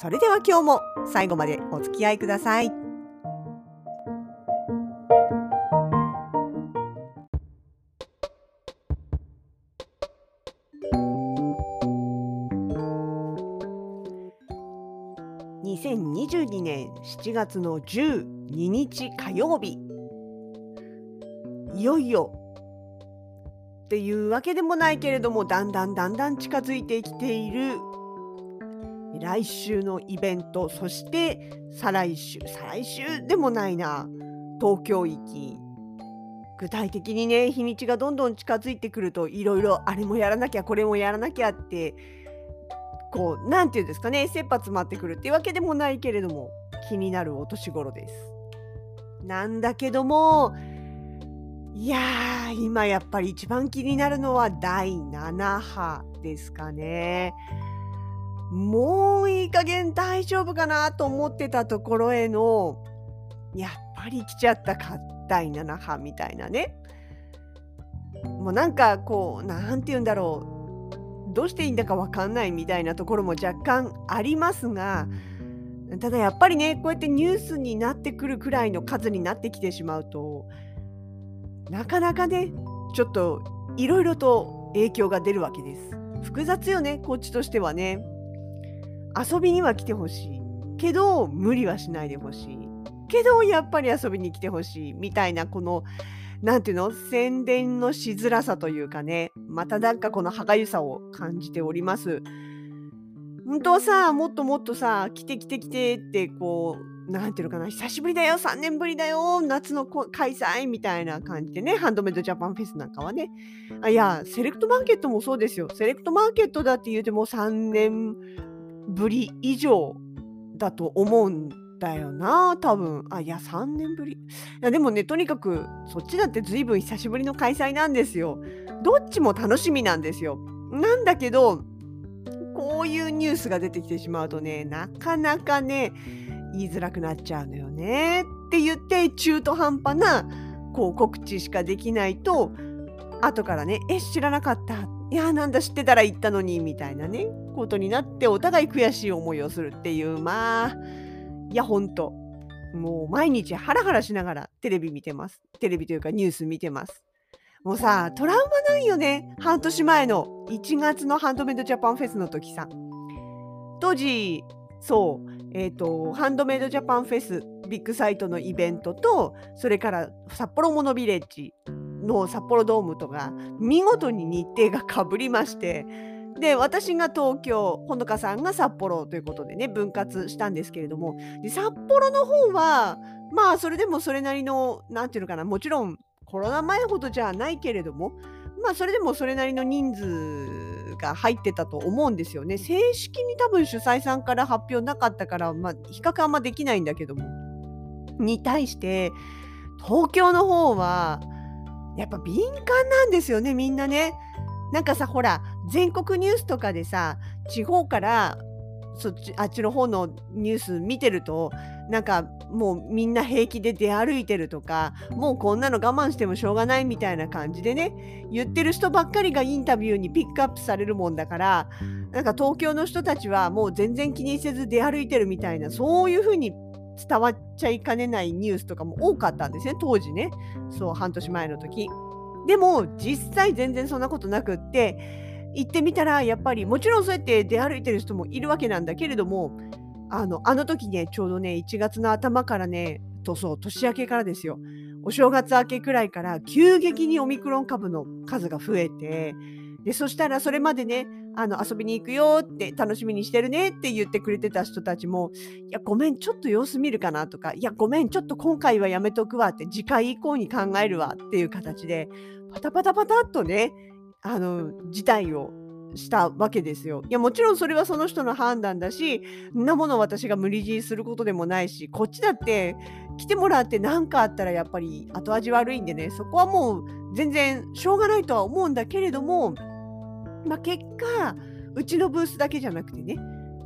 それでは今日も最後までお付き合いください。2022年7月の12日火曜日いよいよっていうわけでもないけれどもだんだんだんだん近づいてきている来週のイベントそして再来週再来週でもないな東京行き具体的にね日にちがどんどん近づいてくるといろいろあれもやらなきゃこれもやらなきゃってこう何て言うんですかね切羽詰まってくるっていうわけでもないけれども気になるお年頃です。なんだけどもいやー今やっぱり一番気になるのは第7波ですかね。もういい加減大丈夫かなと思ってたところへのやっぱり来ちゃったか第7波みたいなねもうなんかこう何て言うんだろうどうしていいんだか分かんないみたいなところも若干ありますがただやっぱりねこうやってニュースになってくるくらいの数になってきてしまうとなかなかねちょっといろいろと影響が出るわけです。複雑よねこっちとしてはね。遊びには来てほしい。けど無理はしないでほしい。けどやっぱり遊びに来てほしい。みたいなこの何ていうの？宣伝のしづらさというかね。またなんかこの歯がゆさを感じております。本当さもっともっとさ来て来て来てってこう何ていうのかな？久しぶりだよ3年ぶりだよ夏の開催みたいな感じでね。ハンドメイドジャパンフェスなんかはね。あいやセレクトマーケットもそうですよ。セレクトマーケットだって言うても3年ぶり以上だと思うんだよな多分。あいや3年ぶり。いやでもねとにかくそっちだって随分久しぶりの開催なんですよ。どっちも楽しみなんですよ。なんだけどこういうニュースが出てきてしまうとねなかなかね言いづらくなっちゃうのよね。って言って中途半端なこう告知しかできないと後からね「え知らなかった」いやなんだ知ってたら言ったのにみたいなね。ことになってお互い悔しい思いをするっていう。まあいやほんと。もう毎日ハラハラしながらテレビ見てます。テレビというかニュース見てます。もうさトラウマないよね。半年前の。1月のハンドメイドジャパンフェスの時さ。当時そう。えっ、ー、とハンドメイドジャパンフェスビッグサイトのイベントとそれから札幌モノビレッジの札幌ドームとか見事に日程がかぶりましてで私が東京ほのかさんが札幌ということでね分割したんですけれどもで札幌の方はまあそれでもそれなりの何て言うのかなもちろんコロナ前ほどじゃないけれどもまあそれでもそれなりの人数が入ってたと思うんですよね。正式に多分主催さんから発表なかったから、まあ、比較あんまできないんだけども。に対して東京の方はやっぱ敏感なんですよねみんなね。なんかさほら全国ニュースとかでさ地方からそっちあっちの方のニュース見てるとなんかもうみんな平気で出歩いてるとかもうこんなの我慢してもしょうがないみたいな感じでね言ってる人ばっかりがインタビューにピックアップされるもんだからなんか東京の人たちはもう全然気にせず出歩いてるみたいなそういう風に伝わっちゃいかねないニュースとかも多かったんですね当時ね。そう半年前の時。でも実際全然そんなことなくって行ってみたらやっぱりもちろんそうやって出歩いてる人もいるわけなんだけれどもあのあの時ねちょうどね1月の頭からねとそう年明けからですよ。お正月明けくらいから急激にオミクロン株の数が増えてでそしたらそれまでねあの遊びに行くよって楽しみにしてるねって言ってくれてた人たちもいやごめんちょっと様子見るかなとかいやごめんちょっと今回はやめとくわって次回以降に考えるわっていう形でパタパタパタっとねあの事態をしたわけですよ。いやもちろんそれはその人の判断だしんなもの私が無理強いすることでもないしこっちだって来てもらって何かあったらやっぱり後味悪いんでねそこはもう全然しょうがないとは思うんだけれども、まあ、結果うちのブースだけじゃなくてね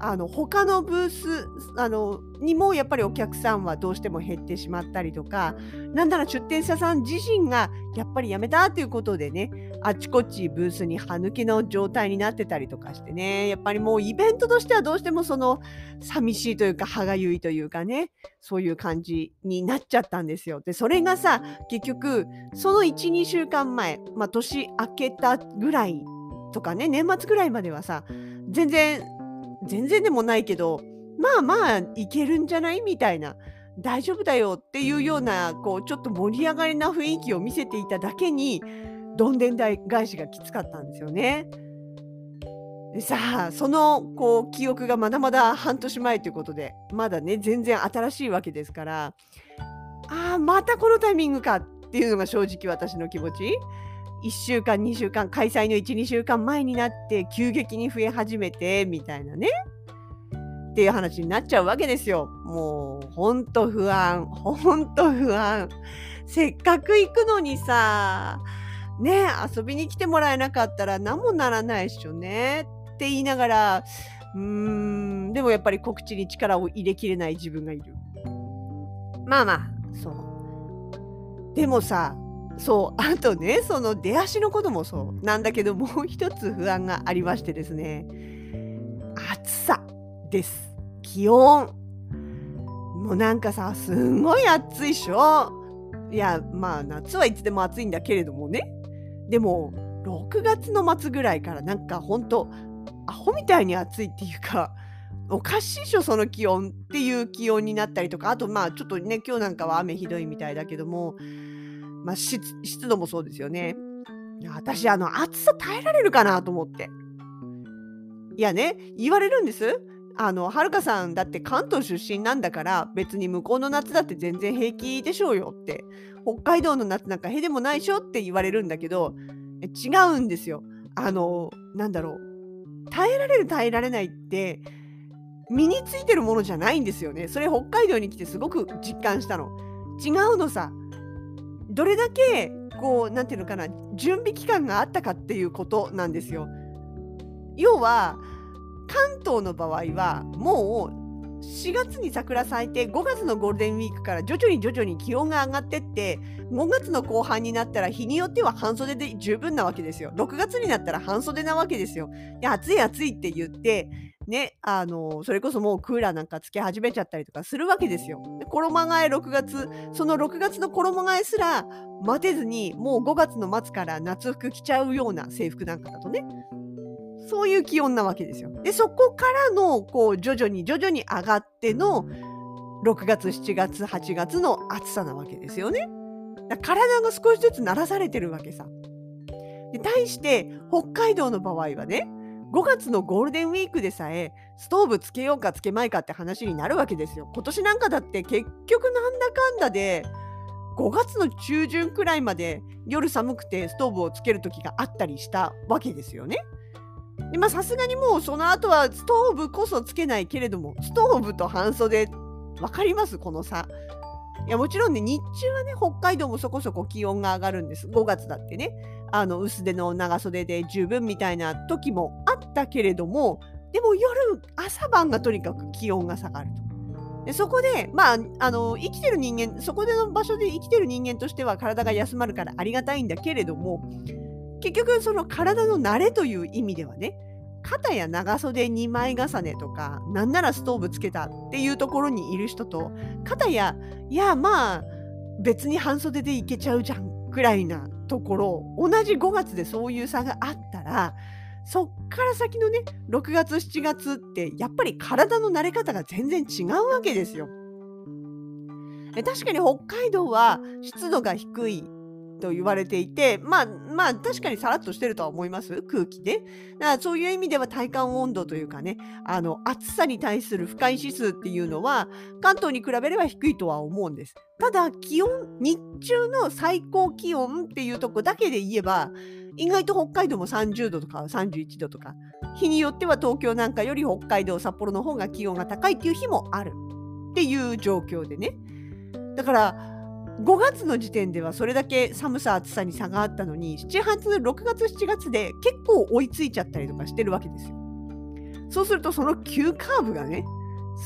あの他のブースあのにもやっぱりお客さんはどうしても減ってしまったりとかなんなら出店者さん自身がやっぱりやめたということでねあちこちブースに歯抜けの状態になってたりとかしてねやっぱりもうイベントとしてはどうしてもその寂しいというか歯がゆいというかねそういう感じになっちゃったんですよ。でそれがさ結局その12週間前、まあ、年明けたぐらいとかね年末ぐらいまではさ全然全然でもないけどまあまあいけるんじゃない？みたいな大丈夫だよっていうようなこうちょっと盛り上がりな雰囲気を見せていただけにどんでん返しがきつかったんですよね。さあそのこう記憶がまだまだ半年前ということでまだね全然新しいわけですからああまたこのタイミングかっていうのが正直私の気持ち。1週間2週間開催の12週間前になって急激に増え始めてみたいなねっていう話になっちゃうわけですよ。もうほんと不安ほんと不安せっかく行くのにさね遊びに来てもらえなかったら何もならないっしょねって言いながらうーんでもやっぱり告知に力を入れきれない自分がいる。まあまあそう。でもさそうあとねその出足のこともそうなんだけどもう一つ不安がありましてですね。暑さです。気温。もうなんかさすんごい暑いっしょ。いやまあ夏はいつでも暑いんだけれどもね。でも6月の末ぐらいからなんかほんとアホみたいに暑いっていうかおかしいっしょその気温っていう気温になったりとか。あとまあちょっとね今日なんかは雨ひどいみたいだけども。まあ、湿度もそうですよね。私、あの、暑さ耐えられるかなと思って。いやね、言われるんです。あの、はるかさんだって関東出身なんだから、別に向こうの夏だって全然平気でしょうよって。北海道の夏なんかへでもないでしょって言われるんだけど、違うんですよ。あの、なんだろう。耐えられる耐えられないって、身についてるものじゃないんですよね。それ北海道に来てすごく実感したの。違うのさ。どれだけこう何て言うのかな準備期間があったかっていうことなんですよ。要は関東の場合はもう4月に桜咲いて5月のゴールデンウィークから徐々に徐々に気温が上がってって5月の後半になったら日によっては半袖で十分なわけですよ。6月になったら半袖なわけですよ。で暑い暑いって言ってね、あのそれこそもうクーラーなんかつけ始めちゃったりとかするわけですよ。で衣替え6月その6月の衣替えすら待てずにもう5月の末から夏服着ちゃうような制服なんかだとねそういう気温なわけですよ。でそこからのこう徐々に徐々に上がっての6月7月8月の暑さなわけですよね。体が少しずつ慣らされてるわけさ。で対して北海道の場合はね5月のゴールデンウィークでさえストーブつけようかつけまいかって話になるわけですよ。今年なんかだって結局なんだかんだで5月の中旬くらいまで夜寒くてストーブをつける時があったりしたわけですよね。でまあさすがにもうその後はストーブこそつけないけれどもストーブと半袖分かります？この差。いやもちろんね日中はね北海道もそこそこ気温が上がるんです5月だってねあの薄手の長袖で十分みたいな時もあったけれどもでも夜朝晩がとにかく気温が下がると。でそこで、まあ、あの生きてる人間そこでの場所で生きてる人間としては体が休まるからありがたいんだけれども結局その体の慣れという意味ではね肩や長袖2枚重ねとかなんならストーブつけたっていうところにいる人と肩やいやまあ別に半袖でいけちゃうじゃんくらいなところ同じ5月でそういう差があったらそっから先のね6月7月ってやっぱり体の慣れ方が全然違うわけですよ。確かに北海道は湿度が低いと言われていてまあまあ確かにさらっとしてるとは思います？空気で、だからそういう意味では体感温度というかねあの暑さに対する不快指数っていうのは関東に比べれば低いとは思うんです。ただ気温日中の最高気温っていうとこだけで言えば意外と北海道も30度とか31度とか日によっては東京なんかより北海道札幌の方が気温が高いっていう日もある。っていう状況でね。だから5月の時点ではそれだけ寒さ暑さに差があったのに7月6月7月で結構追いついちゃったりとかしてるわけですよ。そうするとその急カーブがね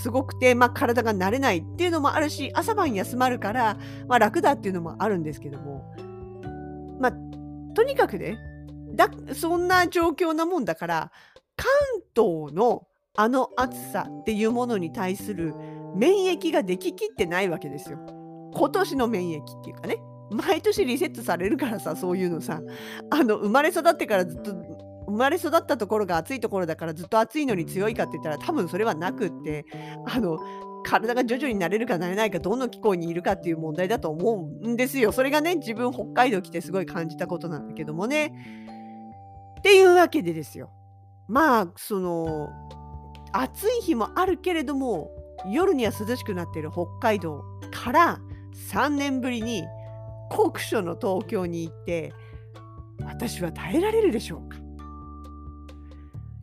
すごくて、まあ、体が慣れないっていうのもあるし朝晩休まるから、まあ、楽だっていうのもあるんですけどもまあとにかくねだそんな状況なもんだから関東のあの暑さっていうものに対する免疫ができきってないわけですよ。今年の免疫っていうかね毎年リセットされるからさそういうのさあの生まれ育ってからずっと生まれ育ったところが暑いところだからずっと暑いのに強いかって言ったら多分それはなくってあの体が徐々に慣れるか慣れないかどの気候にいるかっていう問題だと思うんですよ。それがね自分北海道来てすごい感じたことなんだけどもね。っていうわけでですよ。まあその暑い日もあるけれども夜には涼しくなってる北海道から3年ぶりに酷暑の東京に行って私は耐えられるでしょうか？い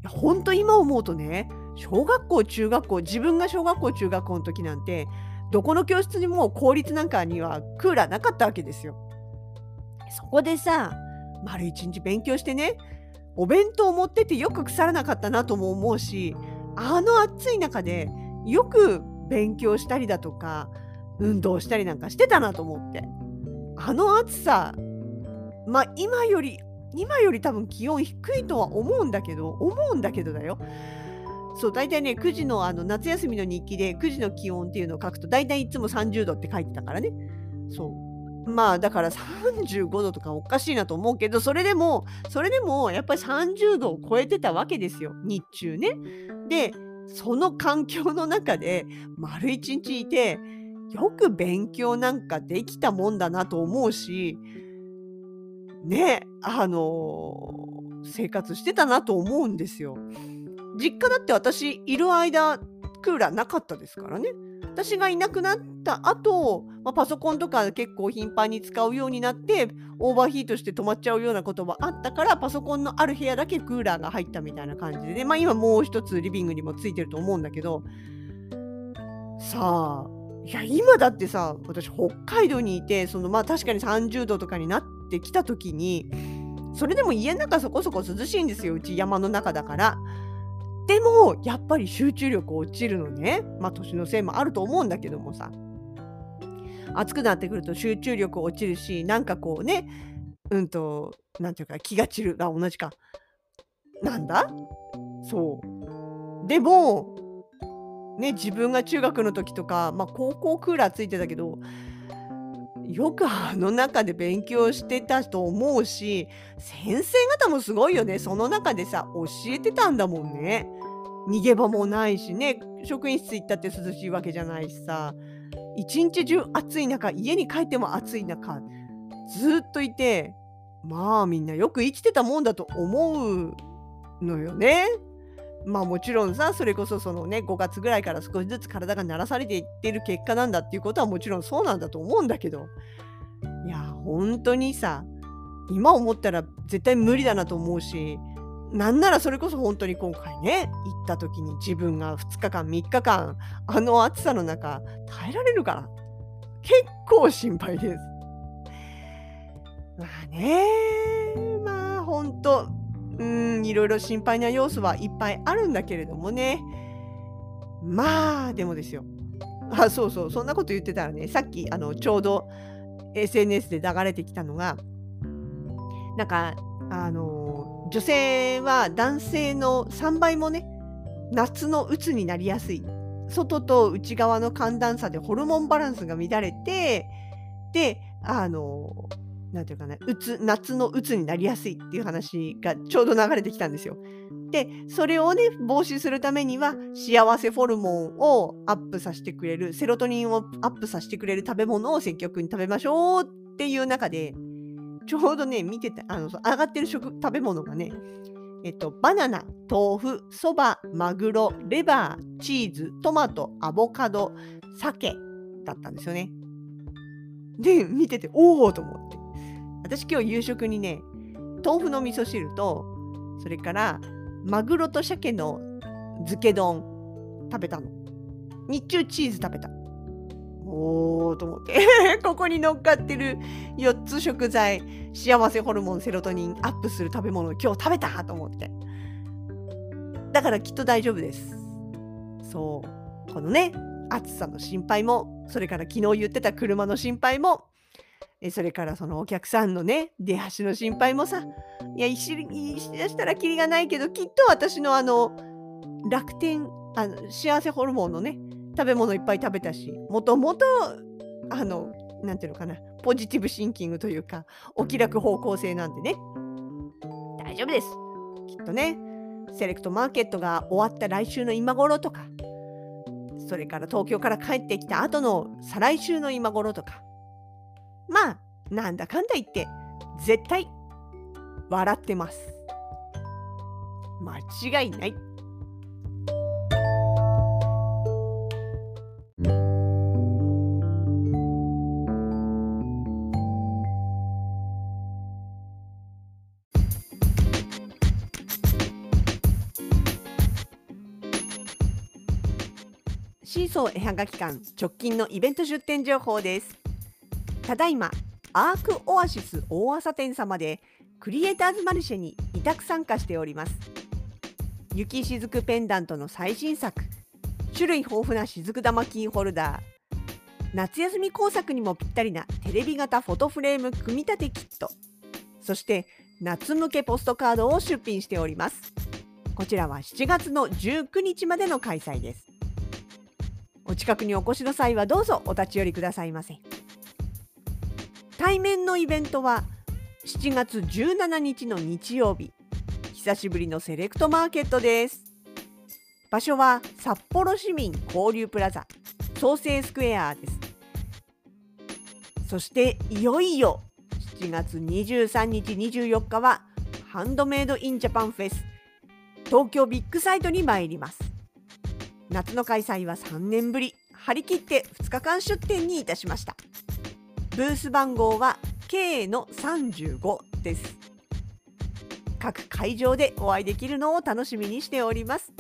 や本当今思うとね小学校中学校自分が小学校中学校の時なんてどこの教室にも公立なんかにはクーラーなかったわけですよ。そこでさ丸一日勉強してねお弁当を持っててよく腐らなかったなとも思うしあの暑い中でよく勉強したりだとか運動したりなんかしてたなと思って。あの暑さまあ今より今より多分気温低いとは思うんだけど思うんだけどだよ。そう大体ね9時のあの夏休みの日記で9時の気温っていうのを書くと大体いつも30度って書いてたからね。そう。まあだから35度とかおかしいなと思うけどそれでもそれでもやっぱり30度を超えてたわけですよ日中ね。でその環境の中で丸一日いてよく勉強なんかできたもんだなと思うしねあの生活してたなと思うんですよ。実家だって私いる間クーラーなかったですからね。私がいなくなった後、まあ、パソコンとか結構頻繁に使うようになってオーバーヒートして止まっちゃうようなこともあったからパソコンのある部屋だけクーラーが入ったみたいな感じでね、まあ、今もう一つリビングにもついてると思うんだけどさあいや今だってさ私北海道にいてそのまあ確かに30度とかになってきた時にそれでも家の中そこそこ涼しいんですようち山の中だから。でもやっぱり集中力落ちるのね。まあ年のせいもあると思うんだけどもさ。暑くなってくると集中力落ちるしなんかこうねうんとなんていうか気が散る。が同じか。なんだ？そう。でもね自分が中学の時とか、まあ、高校クーラーついてたけどよくあの中で勉強してたと思うし先生方もすごいよね。その中でさ教えてたんだもんね。逃げ場もないしね。職員室行ったって涼しいわけじゃないしさ。一日中暑い中家に帰っても暑い中ずっといてまあみんなよく生きてたもんだと思うのよね。まあもちろんさそれこそそのね5月ぐらいから少しずつ体が慣らされていってる結果なんだっていうことはもちろんそうなんだと思うんだけどいや本当にさ今思ったら絶対無理だなと思うしなんならそれこそ本当に今回ね行った時に自分が2日間3日間あの暑さの中耐えられるから結構心配です。まあねまあ本当うんいろいろ心配な要素はいっぱいあるんだけれどもね。まあでもですよ。あそうそう。そんなこと言ってたらねさっきあのちょうど SNS で流れてきたのがなんかあの女性は男性の3倍もね夏のうつになりやすい。外と内側の寒暖差でホルモンバランスが乱れてであのなんていうかな、うつ、夏のうつになりやすいっていう話がちょうど流れてきたんですよ。で、それをね、防止するためには、幸せホルモンをアップさせてくれる、セロトニンをアップさせてくれる食べ物を積極に食べましょうっていう中で、ちょうどね、見てて、あの、上がってる食、食べ物がね、えっと、バナナ、豆腐、そば、マグロ、レバー、チーズ、トマト、アボカド、鮭だったんですよね。で、見てて、おおと思って。私今日夕食にね、豆腐の味噌汁とそれからマグロと鮭の漬け丼食べたの。日中チーズ食べた。おーと思って。ここに乗っかってる4つ食材幸せホルモンセロトニンアップする食べ物今日食べたと思って。だからきっと大丈夫です。そう。このね暑さの心配もそれから昨日言ってた車の心配もえそれからそのお客さんのね出足の心配もさいやいししだしたらきりがないけどきっと私のあの楽天あの幸せホルモンのね食べ物いっぱい食べたしもともとあのなんていうのかなポジティブシンキングというかお気楽方向性なんでね大丈夫です。きっとねセレクトマーケットが終わった来週の今頃とかそれから東京から帰ってきた後の再来週の今頃とかまあなんだかんだ言って絶対笑ってます。間違いない。シーソー絵はがき館直近のイベント出店情報です。ただいまアークオアシス大朝店様でクリエイターズマルシェに委託参加しております。雪しずくペンダントの最新作種類豊富なしずく玉キーホルダー夏休み工作にもぴったりなテレビ型フォトフレーム組み立てキットそして夏向けポストカードを出品しております。こちらは7月の19日までの開催です。お近くにお越しの際はどうぞお立ち寄りくださいませ。対面のイベントは7月17日の日曜日。久しぶりのセレクトマーケットです。場所は札幌市民交流プラザ。創生スクエアです。そしていよいよ7月23日24日はハンドメイドインジャパンフェス。東京ビッグサイトに参ります。夏の開催は3年ぶり。張り切って2日間出店にいたしました。ブース番号は K の35です。各会場でお会いできるのを楽しみにしております。